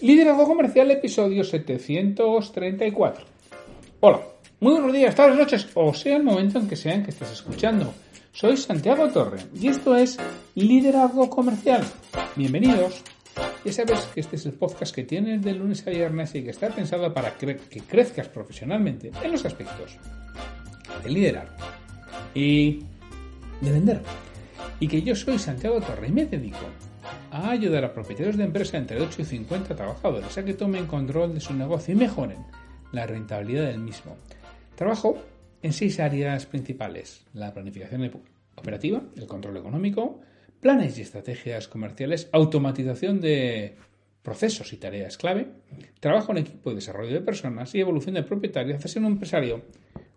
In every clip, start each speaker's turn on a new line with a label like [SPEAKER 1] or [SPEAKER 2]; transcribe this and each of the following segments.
[SPEAKER 1] Liderazgo Comercial, episodio 734. Hola, muy buenos días, tardes, noches, o sea el momento en que sean que estés escuchando. Soy Santiago Torre y esto es Liderazgo Comercial. Bienvenidos. Ya sabes que este es el podcast que tienes de lunes a viernes y que está pensado para que crezcas profesionalmente en los aspectos de liderar y de vender. Y que yo soy Santiago Torre y me dedico a ayudar a propietarios de empresas entre 8 y 50 trabajadores a que tomen control de su negocio y mejoren la rentabilidad del mismo. Trabajo en seis áreas principales. La planificación operativa, el control económico, planes y estrategias comerciales, automatización de procesos y tareas clave, trabajo en equipo de desarrollo de personas y evolución de propietario hacia un empresario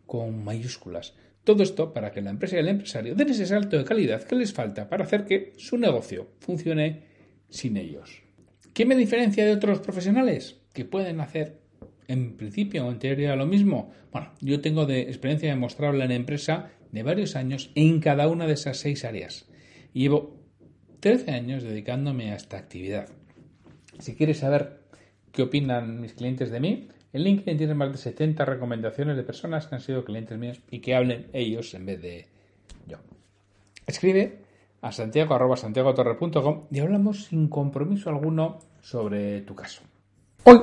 [SPEAKER 1] con mayúsculas. Todo esto para que la empresa y el empresario den ese salto de calidad que les falta para hacer que su negocio funcione sin ellos. ¿Qué me diferencia de otros profesionales que pueden hacer en principio o en teoría lo mismo? Bueno, yo tengo de experiencia demostrable en empresa de varios años en cada una de esas seis áreas. Llevo 13 años dedicándome a esta actividad. Si quieres saber qué opinan mis clientes de mí, en LinkedIn tiene más de 70 recomendaciones de personas que han sido clientes míos y que hablen ellos en vez de yo. Escribe a santiago y hablamos sin compromiso alguno sobre tu caso. Hoy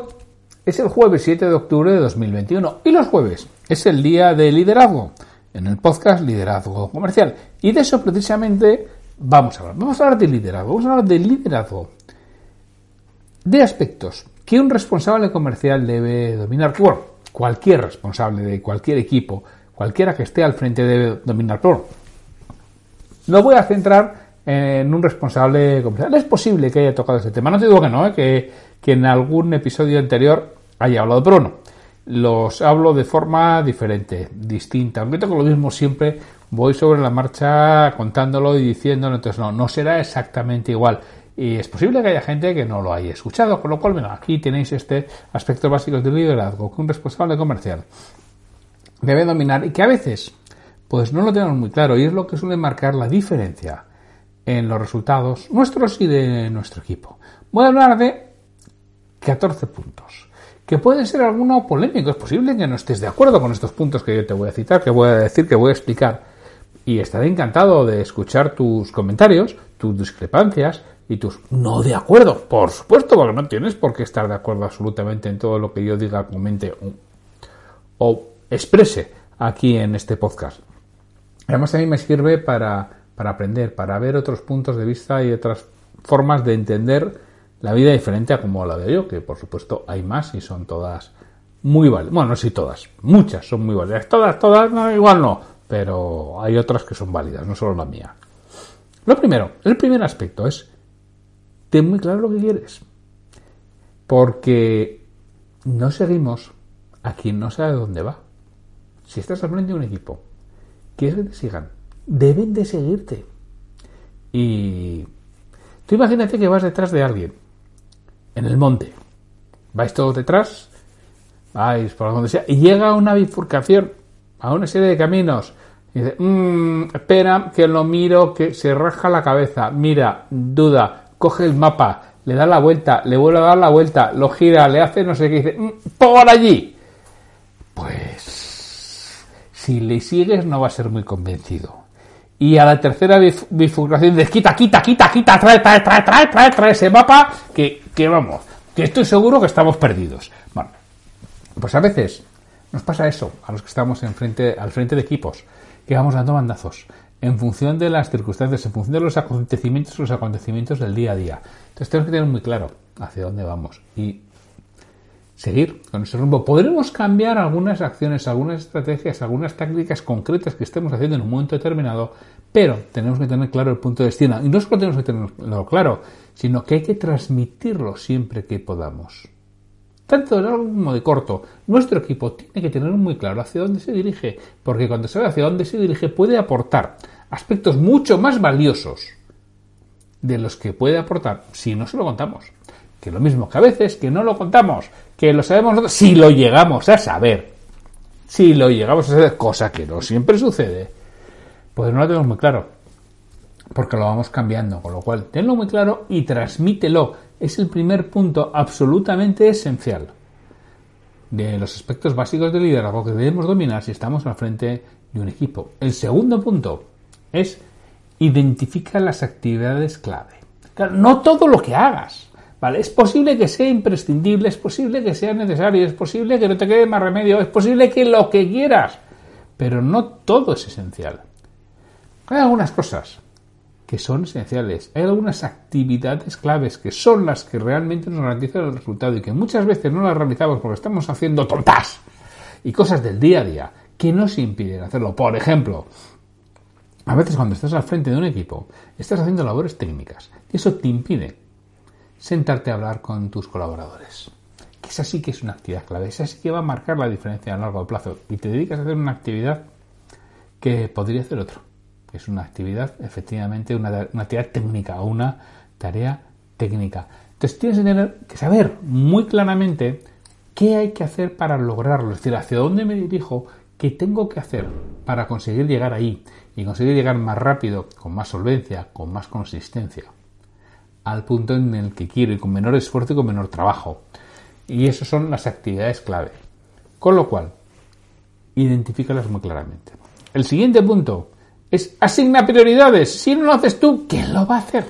[SPEAKER 1] es el jueves 7 de octubre de 2021 y los jueves es el día de liderazgo en el podcast Liderazgo Comercial. Y de eso precisamente vamos a hablar. Vamos a hablar de liderazgo. Vamos a hablar de liderazgo. De aspectos que un responsable comercial debe dominar. Bueno, cualquier responsable de cualquier equipo, cualquiera que esté al frente debe dominar. Pero no voy a centrar en un responsable comercial. Es posible que haya tocado ese tema. No te digo que no, ¿eh? que, que, en algún episodio anterior haya hablado, pero no. Los hablo de forma diferente, distinta. Aunque tengo lo mismo siempre, voy sobre la marcha contándolo y diciéndolo. Entonces, no, no será exactamente igual. Y es posible que haya gente que no lo haya escuchado, con lo cual, bueno, aquí tenéis este aspecto básico del liderazgo que un responsable comercial debe dominar y que a veces, pues no lo tenemos muy claro y es lo que suele marcar la diferencia en los resultados nuestros y de nuestro equipo. Voy a hablar de 14 puntos, que puede ser alguno polémico. Es posible que no estés de acuerdo con estos puntos que yo te voy a citar, que voy a decir, que voy a explicar. Y estaré encantado de escuchar tus comentarios, tus discrepancias, y tus no de acuerdo, por supuesto, porque no tienes por qué estar de acuerdo absolutamente en todo lo que yo diga, comente o, exprese aquí en este podcast. Además, a mí me sirve para, para aprender, para ver otros puntos de vista y otras formas de entender la vida diferente a como la veo yo, que por supuesto hay más y son todas muy válidas. Bueno, no si todas, muchas son muy válidas. Todas, todas, no, igual no, pero hay otras que son válidas, no solo la mía. Lo primero, el primer aspecto es ten muy claro lo que quieres. Porque no seguimos a quien no sabe dónde va. Si estás al frente de un equipo, quieres que te sigan, deben de seguirte. Y tú imagínate que vas detrás de alguien, en el monte. Vais todos detrás, vais por donde sea, y llega una bifurcación, a una serie de caminos. Y dice, mmm, espera, que lo miro, que se raja la cabeza, mira, duda, coge el mapa, le da la vuelta, le vuelve a dar la vuelta, lo gira, le hace no sé qué, dice, mm, por allí. Pues si le sigues no va a ser muy convencido. Y a la tercera bifurcación de quita, quita, quita, quita, trae, trae, trae, trae, trae, trae ese mapa, que, que vamos, que estoy seguro que estamos perdidos. Bueno, pues a veces nos pasa eso a los que estamos en frente, al frente de equipos, que vamos dando bandazos en función de las circunstancias, en función de los acontecimientos, los acontecimientos del día a día. Entonces tenemos que tener muy claro hacia dónde vamos y seguir con ese rumbo. Podremos cambiar algunas acciones, algunas estrategias, algunas tácticas concretas que estemos haciendo en un momento determinado, pero tenemos que tener claro el punto de destino. Y no solo tenemos que tenerlo claro, sino que hay que transmitirlo siempre que podamos tanto de largo como de corto. Nuestro equipo tiene que tener muy claro hacia dónde se dirige, porque cuando sabe hacia dónde se dirige puede aportar aspectos mucho más valiosos de los que puede aportar si no se lo contamos. Que lo mismo que a veces que no lo contamos, que lo sabemos nosotros, si lo llegamos a saber, si lo llegamos a saber, cosa que no siempre sucede, pues no lo tenemos muy claro, porque lo vamos cambiando, con lo cual tenlo muy claro y transmítelo es el primer punto absolutamente esencial de los aspectos básicos del liderazgo que debemos dominar si estamos al frente de un equipo. El segundo punto es identificar las actividades clave. no todo lo que hagas, ¿vale? Es posible que sea imprescindible, es posible que sea necesario, es posible que no te quede más remedio, es posible que lo que quieras, pero no todo es esencial. Hay algunas cosas que son esenciales. Hay algunas actividades claves que son las que realmente nos garantizan el resultado y que muchas veces no las realizamos porque estamos haciendo tontas y cosas del día a día que nos impiden hacerlo. Por ejemplo, a veces cuando estás al frente de un equipo, estás haciendo labores técnicas y eso te impide sentarte a hablar con tus colaboradores. Que esa sí que es una actividad clave, esa sí que va a marcar la diferencia a largo plazo y te dedicas a hacer una actividad que podría hacer otro es una actividad, efectivamente, una, actividad técnica o una tarea técnica. Entonces tienes que, tener, que saber muy claramente qué hay que hacer para lograrlo, es decir, hacia dónde me dirijo, qué tengo que hacer para conseguir llegar ahí y conseguir llegar más rápido, con más solvencia, con más consistencia, al punto en el que quiero y con menor esfuerzo y con menor trabajo. Y esas son las actividades clave. Con lo cual, identifícalas muy claramente. El siguiente punto, es asigna prioridades. Si no lo haces tú, ¿quién lo va a hacer?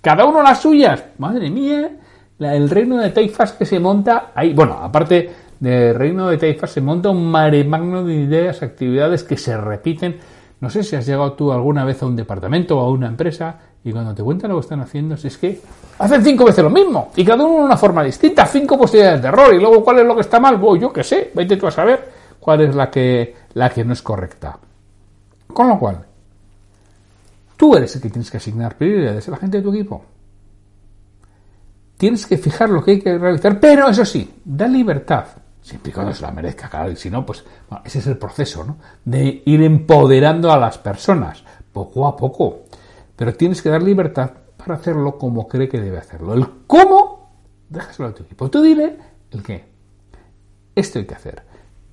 [SPEAKER 1] Cada uno las suyas. Madre mía, el reino de Taifas que se monta ahí. Bueno, aparte del reino de Taifas se monta un mare magno de ideas, actividades que se repiten. No sé si has llegado tú alguna vez a un departamento o a una empresa y cuando te cuentan lo que están haciendo, es que hacen cinco veces lo mismo y cada uno de una forma distinta, cinco posibilidades de error y luego cuál es lo que está mal, voy yo qué sé, vete tú a saber cuál es la que, la que no es correcta. Con lo cual, Tú eres el que tienes que asignar prioridades a la gente de tu equipo. Tienes que fijar lo que hay que realizar, pero eso sí, da libertad, siempre y cuando se la merezca, claro, y si no, pues ese es el proceso, ¿no? De ir empoderando a las personas, poco a poco. Pero tienes que dar libertad para hacerlo como cree que debe hacerlo. El cómo, déjaselo a tu equipo. Tú dile el qué. Esto hay que hacer.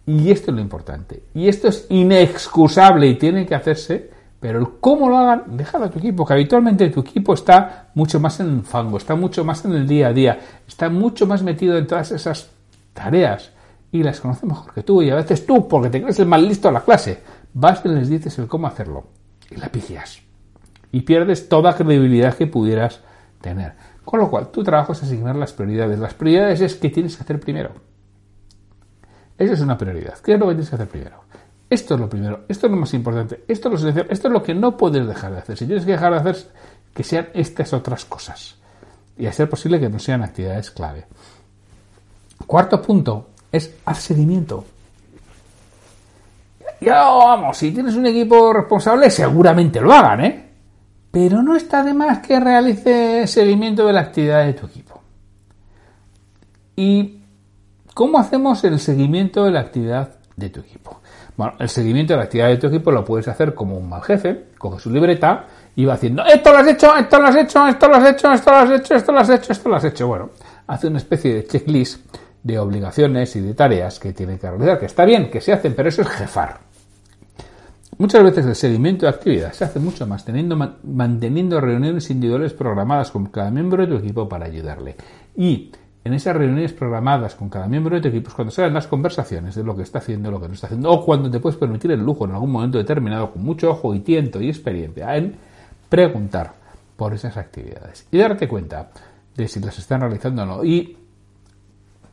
[SPEAKER 1] Y esto es lo importante. Y esto es inexcusable y tiene que hacerse pero el cómo lo hagan, déjalo a tu equipo, que habitualmente tu equipo está mucho más en el fango, está mucho más en el día a día, está mucho más metido en todas esas tareas y las conoce mejor que tú. Y a veces tú, porque te crees el más listo de la clase, vas y les dices el cómo hacerlo y la picias. Y pierdes toda credibilidad que pudieras tener. Con lo cual, tu trabajo es asignar las prioridades. Las prioridades es qué tienes que hacer primero. Esa es una prioridad. ¿Qué es lo que tienes que hacer primero? Esto es lo primero, esto es lo más importante, esto es lo esencial, esto es lo que no puedes dejar de hacer. Si tienes que dejar de hacer, que sean estas otras cosas. Y a ser posible que no sean actividades clave. Cuarto punto es haz seguimiento. Ya vamos, si tienes un equipo responsable, seguramente lo hagan, ¿eh? Pero no está de más que realice seguimiento de la actividad de tu equipo. ¿Y cómo hacemos el seguimiento de la actividad de tu equipo? Bueno, el seguimiento de la actividad de tu equipo lo puedes hacer como un mal jefe, coge su libreta y va haciendo, esto lo has hecho, esto lo has hecho, esto lo has hecho, esto lo has hecho, esto lo has hecho, esto lo has hecho. Bueno, hace una especie de checklist de obligaciones y de tareas que tiene que realizar, que está bien, que se hacen, pero eso es jefar. Muchas veces el seguimiento de actividad se hace mucho más teniendo, manteniendo reuniones individuales programadas con cada miembro de tu equipo para ayudarle. Y en esas reuniones programadas con cada miembro de tu equipo, cuando se las conversaciones de lo que está haciendo, lo que no está haciendo, o cuando te puedes permitir el lujo en algún momento determinado, con mucho ojo y tiento y experiencia, en preguntar por esas actividades y darte cuenta de si las están realizando o no y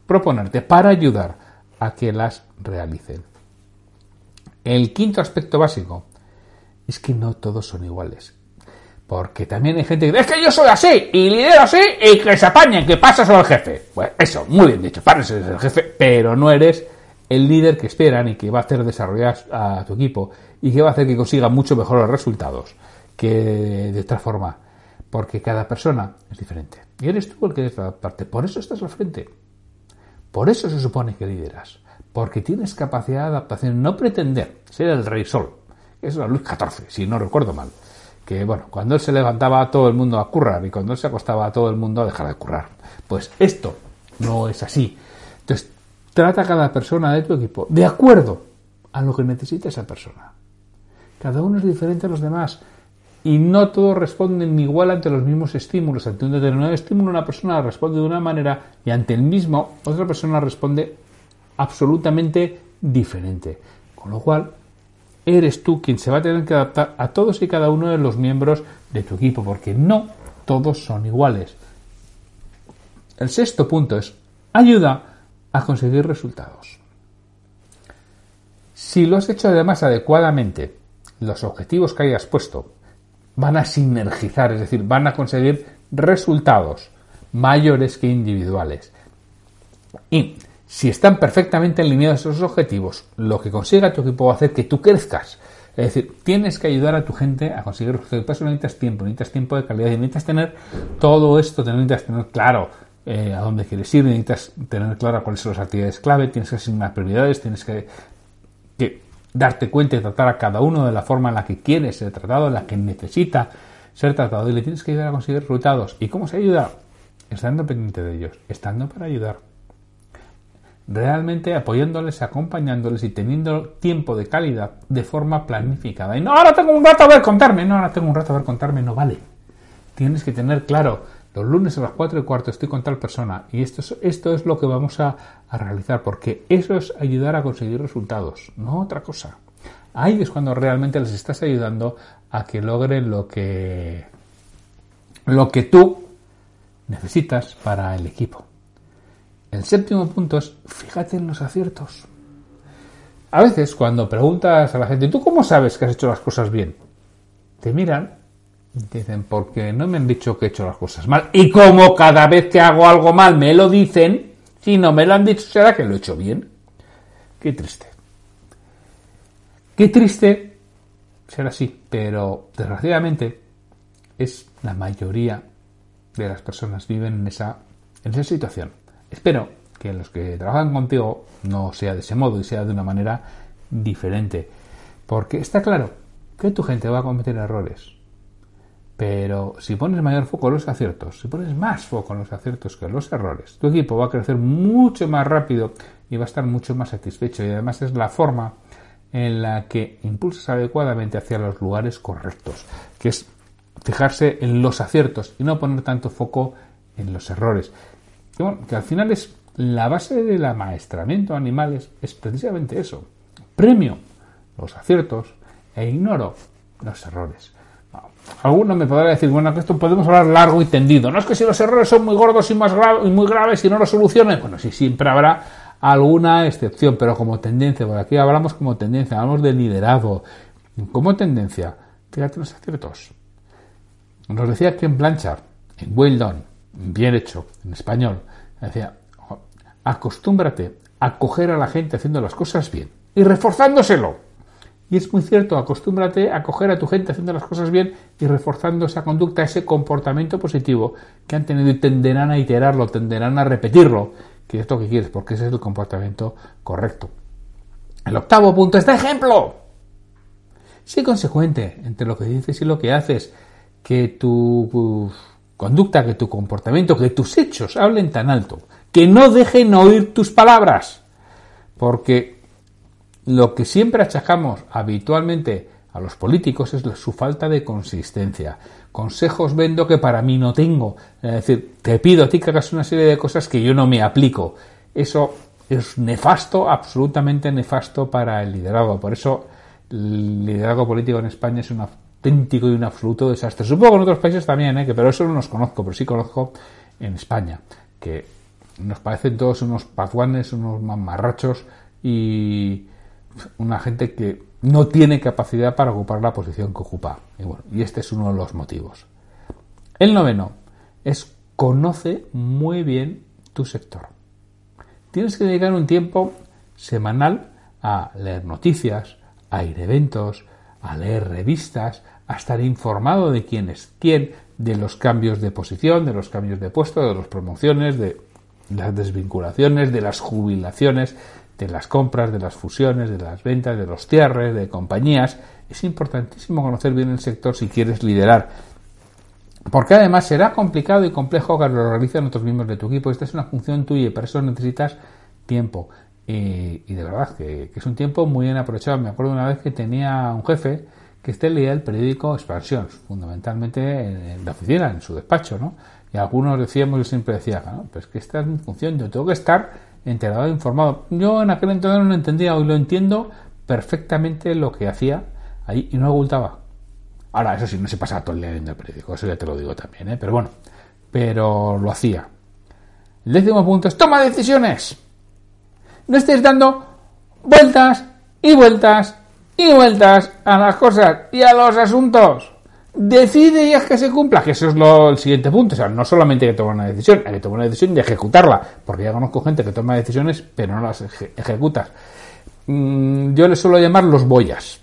[SPEAKER 1] proponerte para ayudar a que las realicen. El quinto aspecto básico es que no todos son iguales. Porque también hay gente que dice, es que yo soy así, y lidero así, y que se apañen, que pasas al jefe. Pues eso, muy bien dicho, pares el jefe, pero no eres el líder que esperan y que va a hacer desarrollar a tu equipo y que va a hacer que consiga mucho mejores resultados que de otra forma. Porque cada persona es diferente. Y eres tú el que debe parte. Por eso estás al frente. Por eso se supone que lideras. Porque tienes capacidad de adaptación. No pretender ser el rey sol. Eso era Luis XIV, si no recuerdo mal que bueno, cuando él se levantaba todo el mundo a currar y cuando él se acostaba a todo el mundo a dejar de currar. Pues esto no es así. Entonces, trata a cada persona de tu equipo de acuerdo a lo que necesita esa persona. Cada uno es diferente a los demás y no todos responden igual ante los mismos estímulos. Ante un determinado estímulo una persona responde de una manera y ante el mismo otra persona responde absolutamente diferente. Con lo cual, eres tú quien se va a tener que adaptar a todos y cada uno de los miembros de tu equipo, porque no todos son iguales. El sexto punto es ayuda a conseguir resultados. Si lo has hecho además adecuadamente, los objetivos que hayas puesto van a sinergizar, es decir, van a conseguir resultados mayores que individuales. Y si están perfectamente alineados esos objetivos, lo que consiga tu equipo va a hacer que tú crezcas. Es decir, tienes que ayudar a tu gente a conseguir resultados. Necesitas tiempo, necesitas tiempo de calidad necesitas tener todo esto, necesitas tener claro eh, a dónde quieres ir, necesitas tener claro cuáles son las actividades clave, tienes que asignar prioridades, tienes que, darte cuenta y tratar a cada uno de la forma en la que quiere ser tratado, en la que necesita ser tratado y le tienes que ayudar a conseguir resultados. ¿Y cómo se ayuda? Estando pendiente de ellos, estando para ayudar. Realmente apoyándoles, acompañándoles y teniendo tiempo de calidad de forma planificada. Y no, ahora tengo un rato a ver contarme, no, ahora tengo un rato a ver contarme, no vale. Tienes que tener claro, los lunes a las 4 y cuarto estoy con tal persona y esto es, esto es lo que vamos a, a realizar, porque eso es ayudar a conseguir resultados, no otra cosa. Ahí es cuando realmente les estás ayudando a que logren lo que, lo que tú necesitas para el equipo. El séptimo punto es fíjate en los aciertos. A veces cuando preguntas a la gente, ¿tú cómo sabes que has hecho las cosas bien? Te miran y dicen, porque no me han dicho que he hecho las cosas mal. Y como cada vez que hago algo mal me lo dicen, si no me lo han dicho, será que lo he hecho bien. Qué triste. Qué triste ser así, pero desgraciadamente es la mayoría de las personas viven en esa, en esa situación. Espero que los que trabajan contigo no sea de ese modo y sea de una manera diferente. Porque está claro que tu gente va a cometer errores. Pero si pones mayor foco en los aciertos, si pones más foco en los aciertos que en los errores, tu equipo va a crecer mucho más rápido y va a estar mucho más satisfecho. Y además es la forma en la que impulsas adecuadamente hacia los lugares correctos, que es fijarse en los aciertos y no poner tanto foco en los errores. Que, al final es la base del amaestramiento de animales, es precisamente eso. Premio los aciertos e ignoro los errores. Alguno me podrá decir, bueno, que esto podemos hablar largo y tendido. No es que si los errores son muy gordos y, más y muy graves y no los soluciones, bueno, sí, siempre habrá alguna excepción, pero como tendencia, por aquí hablamos como tendencia, hablamos de liderazgo. Como tendencia, fíjate los aciertos. Nos decía que en Blanchard, en Well Done, bien hecho, en español, decía, acostúmbrate a coger a la gente haciendo las cosas bien y reforzándoselo. Y es muy cierto, acostúmbrate a coger a tu gente haciendo las cosas bien y reforzando esa conducta, ese comportamiento positivo que han tenido y tenderán a iterarlo, tenderán a repetirlo, que es lo que quieres, porque ese es el comportamiento correcto. El octavo punto es de ejemplo. Sé consecuente entre lo que dices y lo que haces, que tu conducta, que tu comportamiento, que tus hechos hablen tan alto, que no dejen oír tus palabras, porque lo que siempre achacamos habitualmente a los políticos es su falta de consistencia. Consejos vendo que para mí no tengo. Es decir, te pido a ti que hagas una serie de cosas que yo no me aplico. Eso es nefasto, absolutamente nefasto para el liderazgo. Por eso el liderazgo político en España es un auténtico y un absoluto desastre. Supongo que en otros países también, ¿eh? que pero eso no los conozco, pero sí conozco en España, que nos parecen todos unos pazuanes, unos mamarrachos y una gente que no tiene capacidad para ocupar la posición que ocupa. Y, bueno, y este es uno de los motivos. El noveno es conoce muy bien tu sector. Tienes que dedicar un tiempo semanal a leer noticias, a ir a eventos, a leer revistas, a estar informado de quién es quién, de los cambios de posición, de los cambios de puesto, de las promociones, de las desvinculaciones, de las jubilaciones, de las compras, de las fusiones, de las ventas, de los cierres, de compañías. Es importantísimo conocer bien el sector si quieres liderar. Porque además será complicado y complejo que lo realicen otros miembros de tu equipo. Esta es una función tuya y para eso necesitas tiempo. Y, de verdad que, es un tiempo muy bien aprovechado. Me acuerdo una vez que tenía un jefe que este leía el periódico Expansión, fundamentalmente en la oficina, en su despacho, ¿no? Y algunos decíamos, yo siempre decía, ¿no? Pues que esta es mi función, yo tengo que estar enterado, informado. Yo en aquel entonces no lo entendía, hoy lo entiendo perfectamente lo que hacía ahí y no ocultaba. Ahora, eso sí, no se pasa todo el día leyendo el periódico, eso ya te lo digo también, ¿eh? Pero bueno, pero lo hacía. El décimo punto es toma decisiones. No estés dando vueltas y vueltas y vueltas a las cosas y a los asuntos. Decide y haz que se cumpla, que eso es lo, el siguiente punto. O sea, no solamente hay que tomar una decisión, hay que tomar una decisión y ejecutarla. Porque ya conozco gente que toma decisiones, pero no las ejecuta. Mm, yo le suelo llamar los boyas.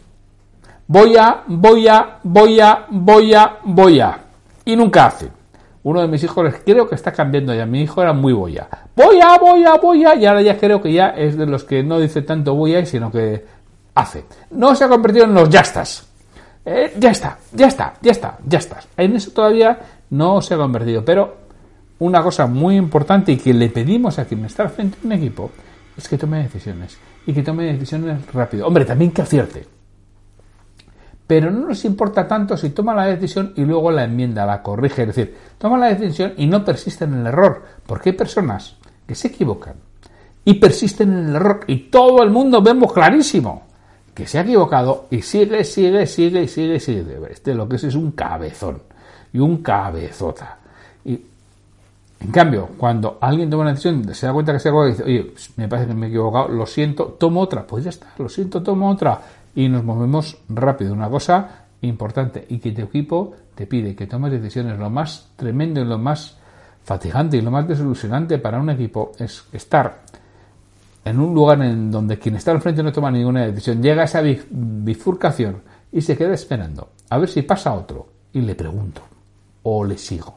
[SPEAKER 1] Voy a, voy a, voy a, voy a, voy a. Y nunca hace. Uno de mis hijos creo que está cambiando ya. Mi hijo era muy boya. Voy a, voy a, voy a. Y ahora ya creo que ya es de los que no dice tanto voy a, sino que hace. No se ha convertido en los ya estás. Eh, ya está, ya está, ya está, ya estás. En eso todavía no se ha convertido. Pero una cosa muy importante y que le pedimos a quien está frente a un equipo es que tome decisiones. Y que tome decisiones rápido. Hombre, también que acierte. Pero no nos importa tanto si toma la decisión y luego la enmienda, la corrige. Es decir, toma la decisión y no persiste en el error. Porque hay personas que se equivocan y persisten en el error. Y todo el mundo vemos clarísimo que se ha equivocado y sigue, sigue, sigue, sigue, sigue. Este lo que es es un cabezón y un cabezota. Y en cambio, cuando alguien toma una decisión, se da cuenta que se ha equivocado y dice, oye, me parece que me he equivocado, lo siento, tomo otra. Pues ya está, lo siento, tomo otra. Y nos movemos rápido. Una cosa importante y que tu equipo te pide que tomes decisiones. Lo más tremendo y lo más fatigante y lo más desilusionante para un equipo es estar en un lugar en donde quien está al frente no toma ninguna decisión, llega esa bifurcación y se queda esperando a ver si pasa otro y le pregunto o le sigo.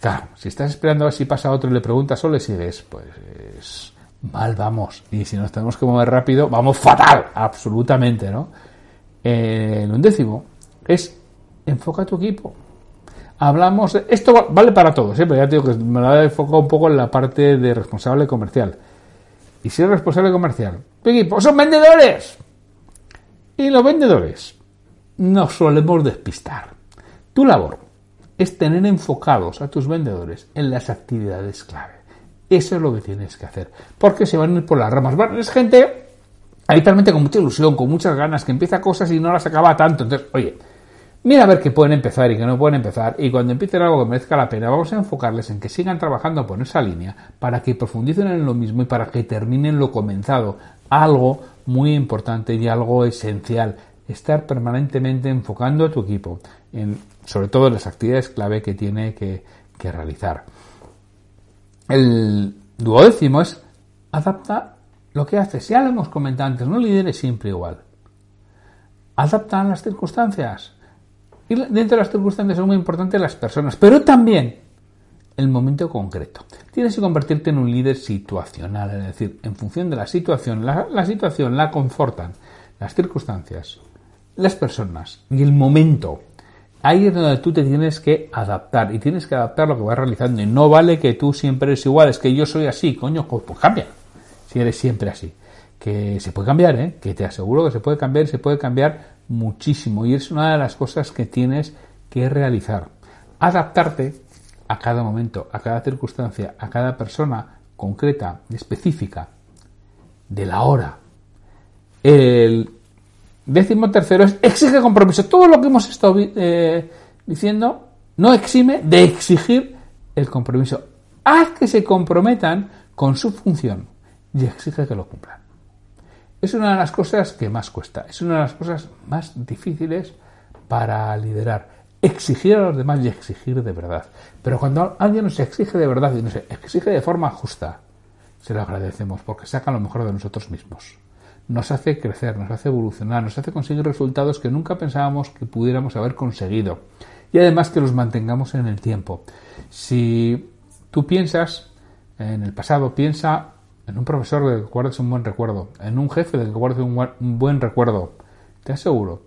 [SPEAKER 1] Claro, si estás esperando a ver si pasa otro y le preguntas o le sigues, pues mal vamos. Y si nos tenemos que mover rápido, vamos fatal, absolutamente, ¿no? el undécimo es enfoca tu equipo. Hablamos, esto vale para todos, ¿eh? pero ya te digo que me lo he enfocado un poco en la parte de responsable comercial y ser responsable comercial. Tu equipo son vendedores. Y los vendedores nos solemos despistar. Tu labor es tener enfocados a tus vendedores en las actividades clave. Eso es lo que tienes que hacer. Porque se van a ir por las ramas. Es gente habitualmente con mucha ilusión, con muchas ganas, que empieza cosas y no las acaba tanto. Entonces, oye, Mira a ver qué pueden empezar y qué no pueden empezar y cuando empiecen algo que merezca la pena vamos a enfocarles en que sigan trabajando por esa línea para que profundicen en lo mismo y para que terminen lo comenzado. Algo muy importante y algo esencial. Estar permanentemente enfocando a tu equipo en sobre todo en las actividades clave que tiene que, que realizar. El duodécimo es adapta lo que haces. Ya lo hemos comentado antes, no lideres siempre igual. Adapta a las circunstancias y dentro de las circunstancias son muy importantes las personas, pero también el momento concreto. Tienes que convertirte en un líder situacional, es decir, en función de la situación, la, situación la confortan las circunstancias, las personas y el momento. Ahí es donde tú te tienes que adaptar y tienes que adaptar lo que vas realizando. Y no vale que tú siempre eres igual, es que yo soy así, coño, pues, pues cambia. Si eres siempre así. Que se puede cambiar, ¿eh? Que te aseguro que se puede cambiar, se puede cambiar muchísimo y es una de las cosas que tienes que realizar. Adaptarte a cada momento, a cada circunstancia, a cada persona concreta, específica, de la hora. El décimo tercero es exige compromiso. Todo lo que hemos estado eh, diciendo no exime de exigir el compromiso. Haz que se comprometan con su función y exige que lo cumplan es una de las cosas que más cuesta, es una de las cosas más difíciles para liderar. Exigir a los demás y exigir de verdad. Pero cuando alguien nos exige de verdad y nos exige de forma justa, se lo agradecemos porque saca lo mejor de nosotros mismos. Nos hace crecer, nos hace evolucionar, nos hace conseguir resultados que nunca pensábamos que pudiéramos haber conseguido. Y además que los mantengamos en el tiempo. Si tú piensas en el pasado, piensa en un profesor del que guardes un buen recuerdo, en un jefe del que guardes un buen recuerdo, te aseguro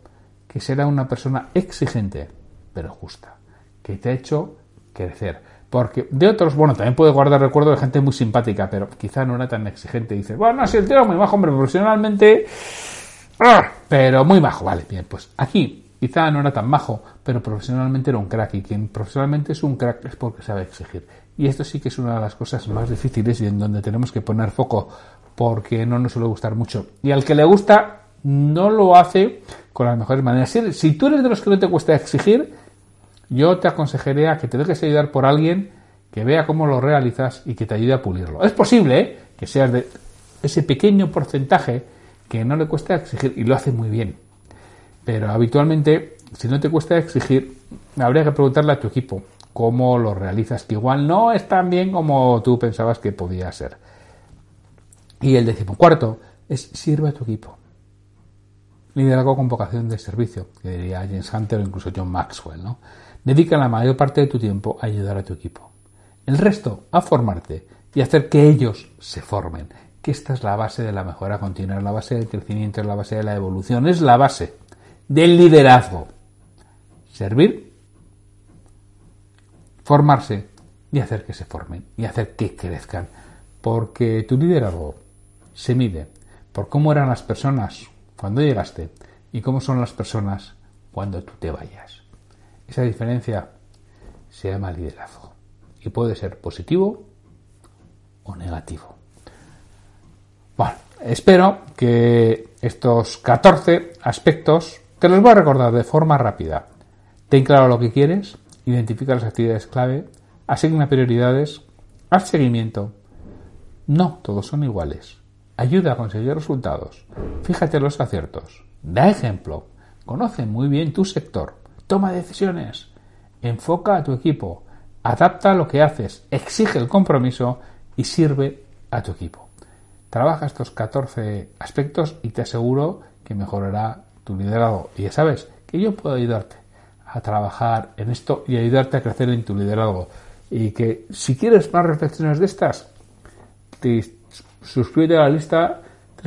[SPEAKER 1] que será una persona exigente, pero justa, que te ha hecho crecer. Porque de otros, bueno, también puede guardar recuerdo de gente muy simpática, pero quizá no era tan exigente. Dice, bueno, si el tío era muy bajo, hombre, profesionalmente. ¡ah! pero muy bajo, vale, bien, pues aquí quizá no era tan bajo, pero profesionalmente era un crack y quien profesionalmente es un crack es porque sabe exigir. Y esto sí que es una de las cosas más difíciles y en donde tenemos que poner foco porque no nos suele gustar mucho. Y al que le gusta no lo hace con las mejores maneras. Si, tú eres de los que no te cuesta exigir, yo te aconsejaría que te dejes ayudar por alguien que vea cómo lo realizas y que te ayude a pulirlo. Es posible ¿eh? que seas de ese pequeño porcentaje que no le cuesta exigir y lo hace muy bien. Pero habitualmente, si no te cuesta exigir, habría que preguntarle a tu equipo cómo lo realizas, que igual no es tan bien como tú pensabas que podía ser. Y el decimocuarto es sirve a tu equipo. Liderazgo con vocación de servicio, que diría James Hunter o incluso John Maxwell. ¿no? Dedica la mayor parte de tu tiempo a ayudar a tu equipo. El resto a formarte y hacer que ellos se formen. Que esta es la base de la mejora continua, la base del crecimiento, la base de la evolución, es la base del liderazgo. Servir, formarse y hacer que se formen y hacer que crezcan. Porque tu liderazgo se mide por cómo eran las personas cuando llegaste y cómo son las personas cuando tú te vayas. Esa diferencia se llama liderazgo y puede ser positivo o negativo. Bueno, espero que estos 14 aspectos te los voy a recordar de forma rápida. Ten claro lo que quieres, identifica las actividades clave, asigna prioridades, haz seguimiento. No todos son iguales. Ayuda a conseguir resultados. Fíjate los aciertos. Da ejemplo. Conoce muy bien tu sector. Toma decisiones. Enfoca a tu equipo. Adapta lo que haces. Exige el compromiso y sirve a tu equipo. Trabaja estos 14 aspectos y te aseguro que mejorará tu liderazgo. Y ya sabes que yo puedo ayudarte a trabajar en esto y ayudarte a crecer en tu liderazgo. Y que si quieres más reflexiones de estas, te suscríbete a la lista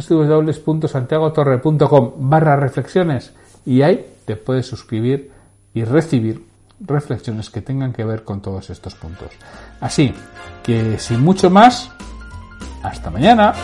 [SPEAKER 1] www.santiagotorre.com barra reflexiones y ahí te puedes suscribir y recibir reflexiones que tengan que ver con todos estos puntos. Así que sin mucho más, hasta mañana.